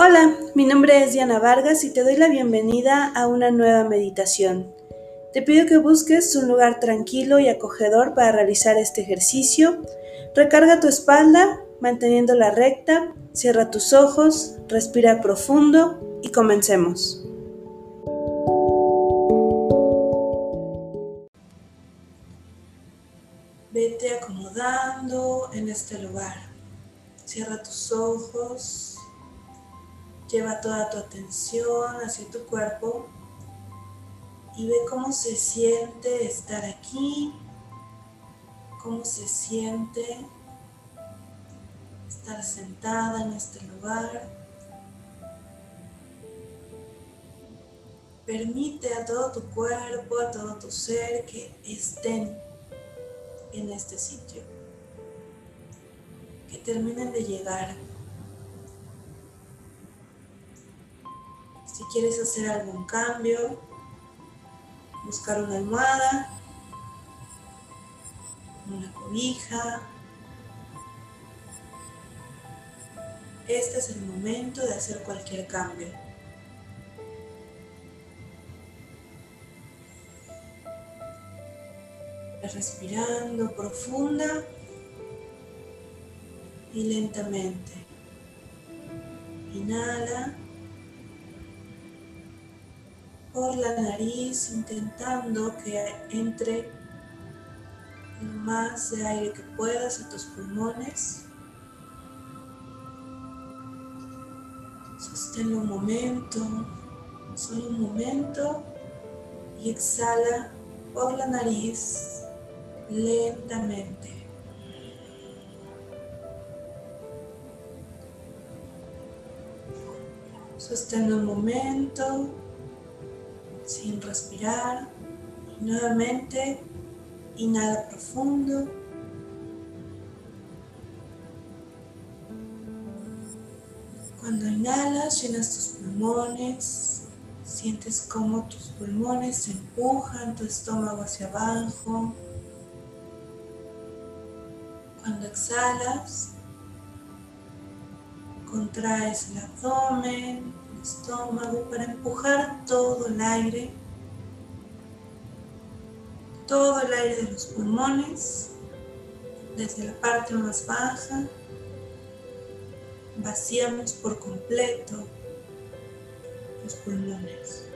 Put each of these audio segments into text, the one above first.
Hola, mi nombre es Diana Vargas y te doy la bienvenida a una nueva meditación. Te pido que busques un lugar tranquilo y acogedor para realizar este ejercicio. Recarga tu espalda manteniéndola recta, cierra tus ojos, respira profundo y comencemos. Vete acomodando en este lugar. Cierra tus ojos Lleva toda tu atención hacia tu cuerpo y ve cómo se siente estar aquí, cómo se siente estar sentada en este lugar. Permite a todo tu cuerpo, a todo tu ser que estén en este sitio, que terminen de llegar Si quieres hacer algún cambio, buscar una almohada, una cobija. Este es el momento de hacer cualquier cambio. Respirando profunda y lentamente. Inhala por la nariz intentando que entre más de aire que puedas a tus pulmones. Sosténlo un momento, solo un momento y exhala por la nariz lentamente. Sosténlo un momento sin respirar. Y nuevamente, inhala profundo. Cuando inhalas, llenas tus pulmones, sientes como tus pulmones empujan tu estómago hacia abajo. Cuando exhalas, contraes el abdomen, estómago para empujar todo el aire, todo el aire de los pulmones, desde la parte más baja, vaciamos por completo los pulmones.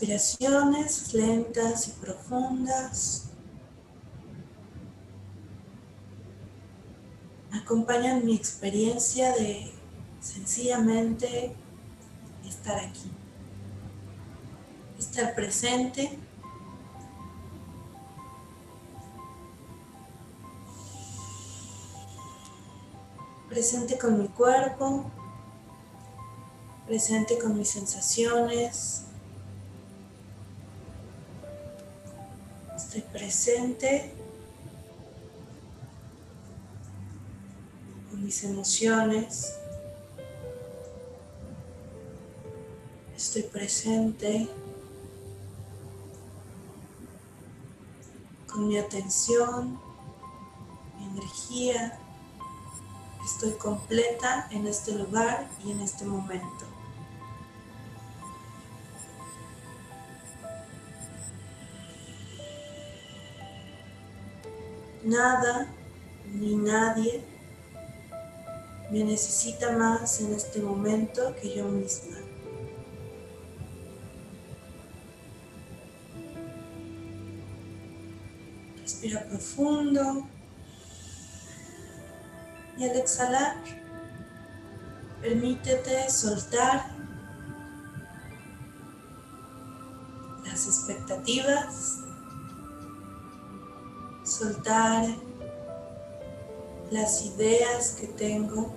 Respiraciones lentas y profundas acompañan mi experiencia de sencillamente estar aquí, estar presente. Presente con mi cuerpo, presente con mis sensaciones, presente con mis emociones, estoy presente con mi atención, mi energía, estoy completa en este lugar y en este momento. Nada ni nadie me necesita más en este momento que yo misma. Respira profundo y al exhalar permítete soltar las expectativas soltar las ideas que tengo.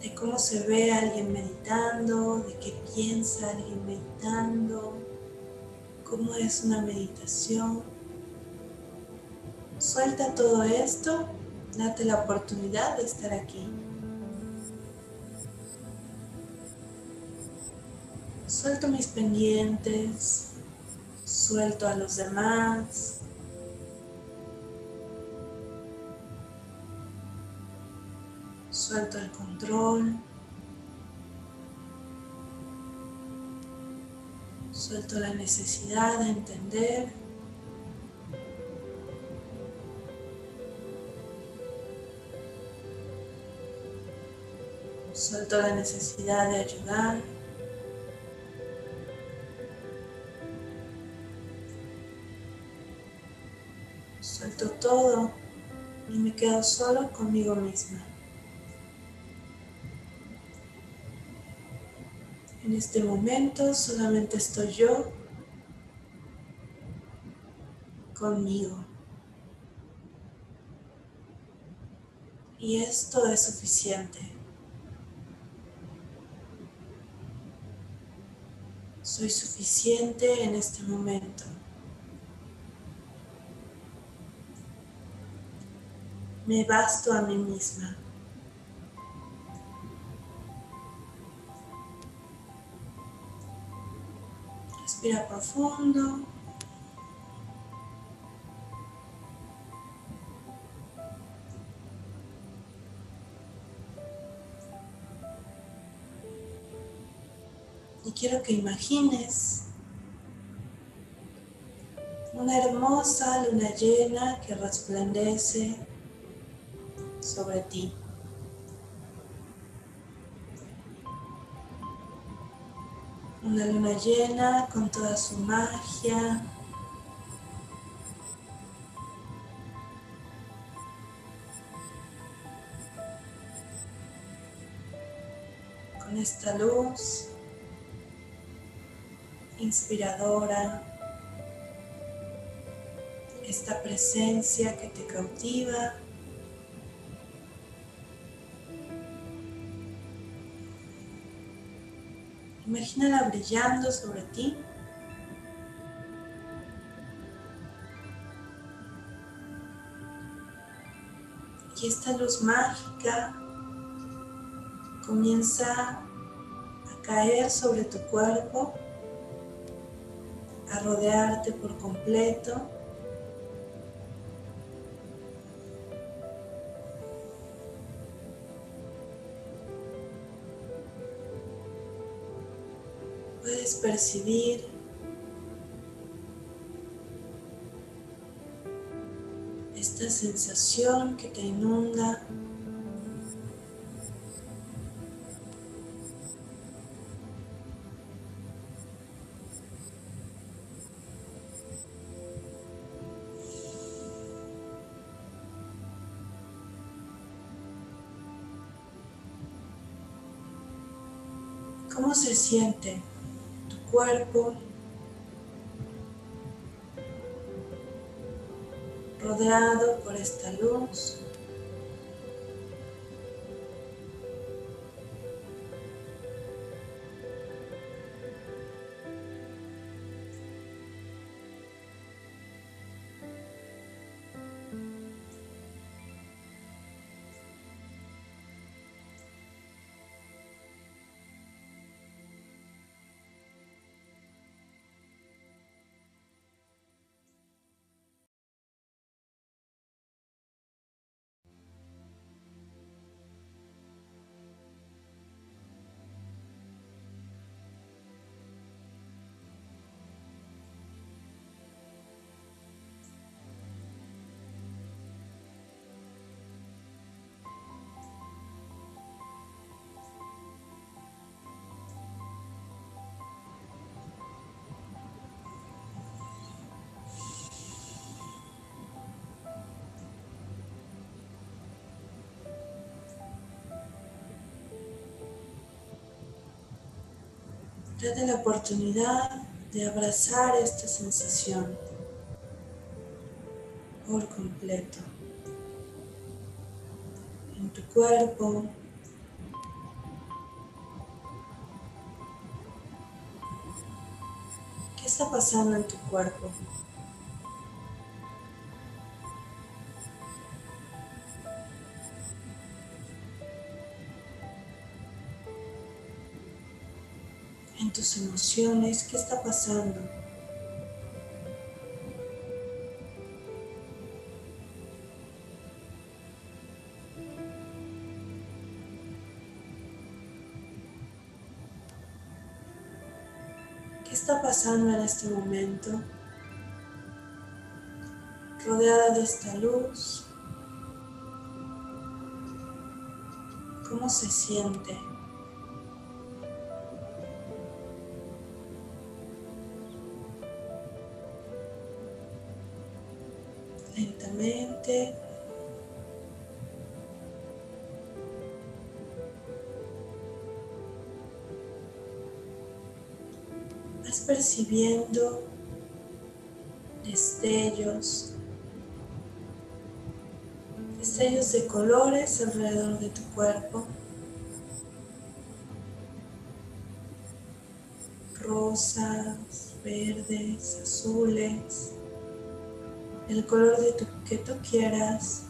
de cómo se ve alguien meditando, de qué piensa alguien meditando, cómo es una meditación. Suelta todo esto, date la oportunidad de estar aquí. Suelto mis pendientes, suelto a los demás. Suelto el control. Suelto la necesidad de entender. Suelto la necesidad de ayudar. Todo y me quedo solo conmigo misma. En este momento solamente estoy yo conmigo. Y esto es suficiente. Soy suficiente en este momento. Me basto a mí misma. Respira profundo. Y quiero que imagines una hermosa luna llena que resplandece sobre ti. Una luna llena con toda su magia. Con esta luz inspiradora, esta presencia que te cautiva. Imagínala brillando sobre ti. Y esta luz mágica comienza a caer sobre tu cuerpo, a rodearte por completo. Puedes percibir esta sensación que te inunda. ¿Cómo se siente rodeado por esta luz. Date la oportunidad de abrazar esta sensación por completo en tu cuerpo, ¿Qué está pasando en tu cuerpo? Emociones, ¿qué está pasando? ¿Qué está pasando en este momento? Rodeada de esta luz, ¿cómo se siente? Lentamente vas percibiendo destellos, destellos de colores alrededor de tu cuerpo, rosas, verdes, azules, el color de tu, que tú quieras,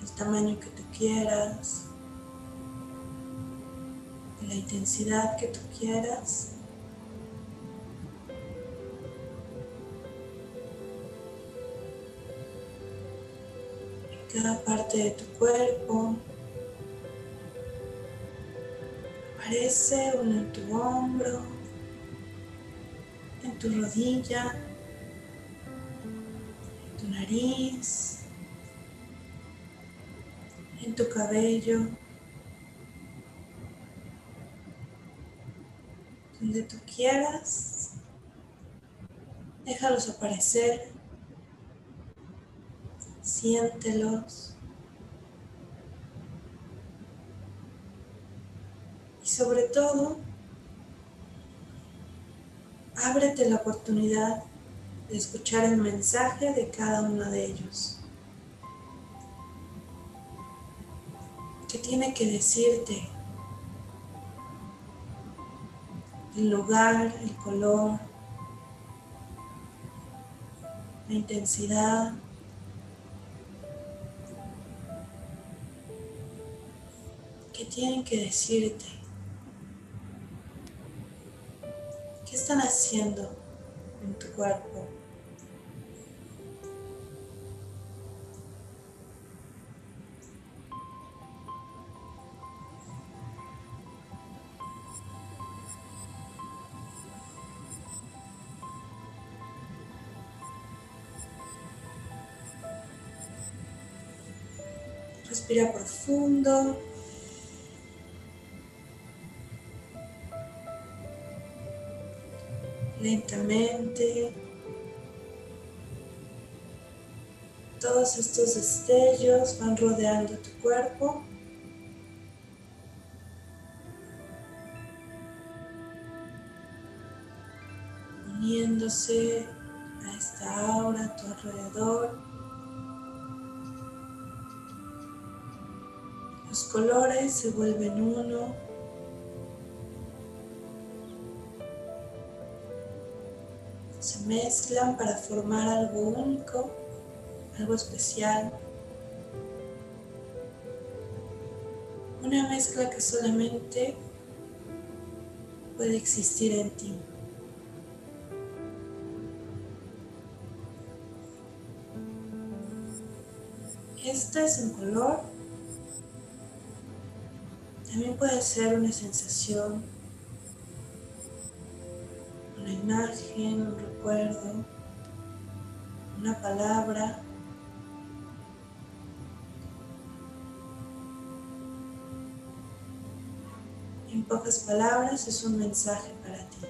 el tamaño que tú quieras, la intensidad que tú quieras. cada parte de tu cuerpo. Aparece uno en tu hombro, en tu rodilla, en nariz, en tu cabello, donde tú quieras. Déjalos aparecer siéntelos. Y sobre todo, ábrete la oportunidad escuchar el mensaje de cada uno de ellos. ¿Qué tiene que decirte? El lugar, el color, la intensidad, ¿Qué tienen que decirte? ¿Qué están haciendo en tu cuerpo? Profundo. lentamente. Todos estos destellos van rodeando tu cuerpo. uniéndose a esta aura a tu alrededor. Colores se vuelven uno se mezclan para formar algo único, algo especial. Una mezcla que solamente puede existir en ti. Este es un color. También puede ser una sensación una imagen, un recuerdo, una palabra. En pocas palabras es un mensaje para ti.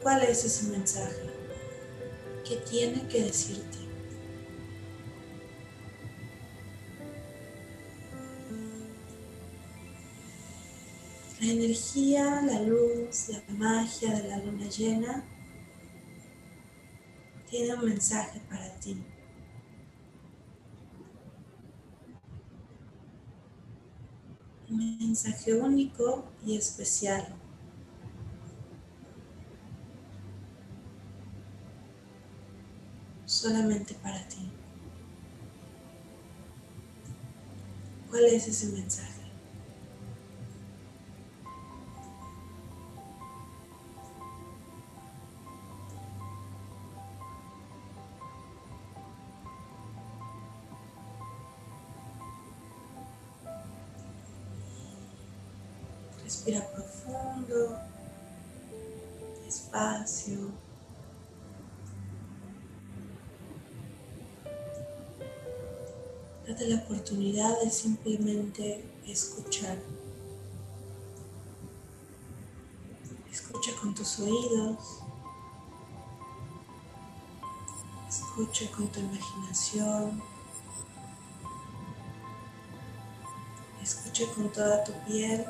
¿Cuál es ese mensaje? que tiene que decirte. La energía, la luz, la magia de la luna llena tiene un mensaje para ti. Un mensaje único y especial. Solamente para ti. ¿Cuál es ese mensaje? Respira profundo, despacio. La oportunidad de simplemente escuchar. Escucha con tus oídos. Escucha con tu imaginación. Escucha con toda tu piel.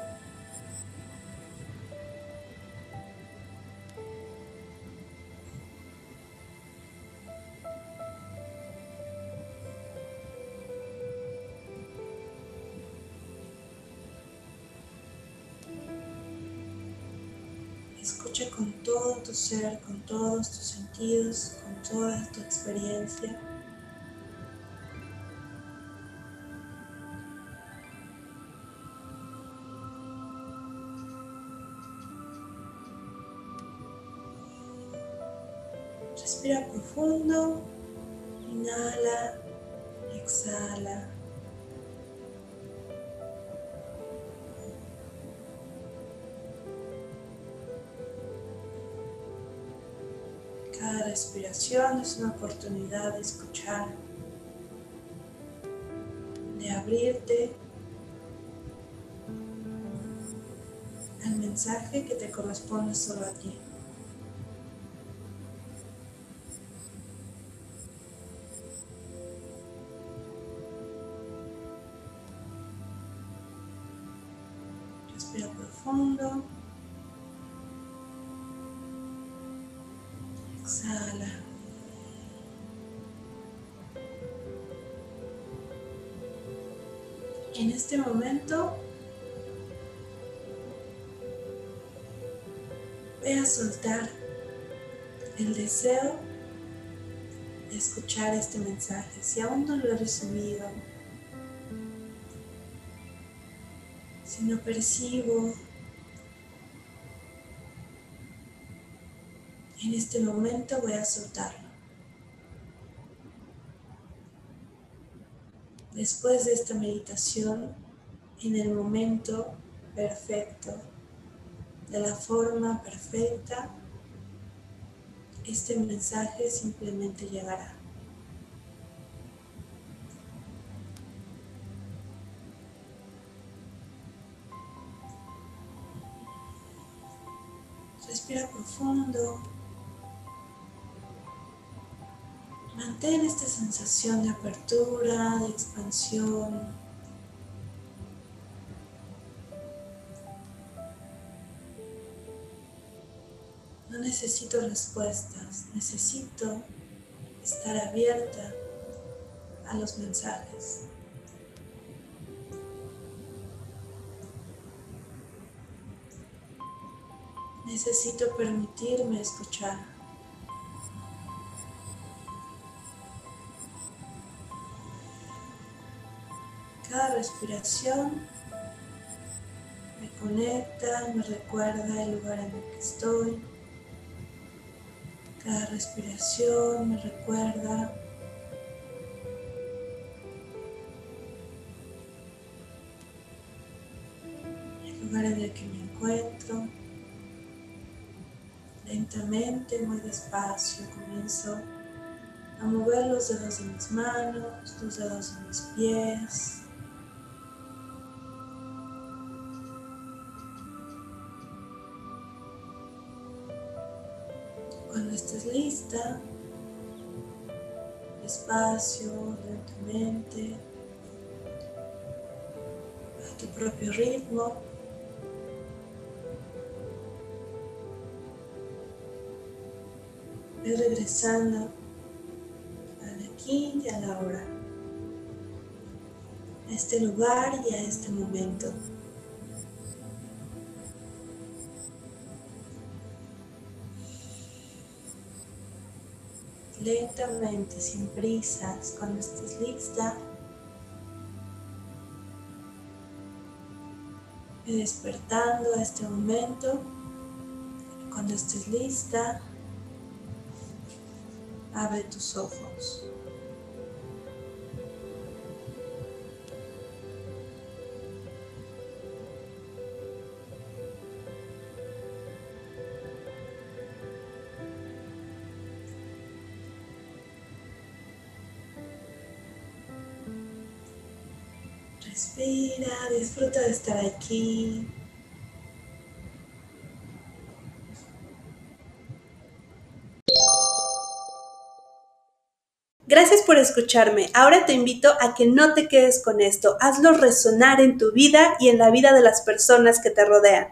Con todos tus sentidos, con toda tu experiencia. Respira profundo, inhala, exhala. Cada respiración es una oportunidad de escuchar, de abrirte al mensaje que te corresponde solo a ti. Respira profundo. En este momento voy a soltar el deseo de escuchar este mensaje. Si aún no lo he recibido, si no percibo en este momento voy a soltarlo. Después de esta meditación, en el momento perfecto, de la forma perfecta, este mensaje simplemente llegará. Respira profundo. Mantén esta sensación de apertura, de expansión. No necesito respuestas, necesito estar abierta a los mensajes. Necesito permitirme escuchar. Respiración me conecta, me recuerda el lugar en el que estoy. Cada respiración me recuerda el lugar en el que me encuentro. Lentamente, muy despacio, comienzo a mover los dedos de mis manos, los dedos de mis pies. Lista, despacio, lentamente, a tu propio ritmo, Ve regresando al aquí y a la hora, a este lugar y a este momento. Lentamente, sin prisas, cuando estés lista. Y despertando a este momento. Cuando estés lista, abre tus ojos. Disfruta de estar aquí. Gracias por escucharme. Ahora te invito a que no te quedes con esto. Hazlo resonar en tu vida y en la vida de las personas que te rodean.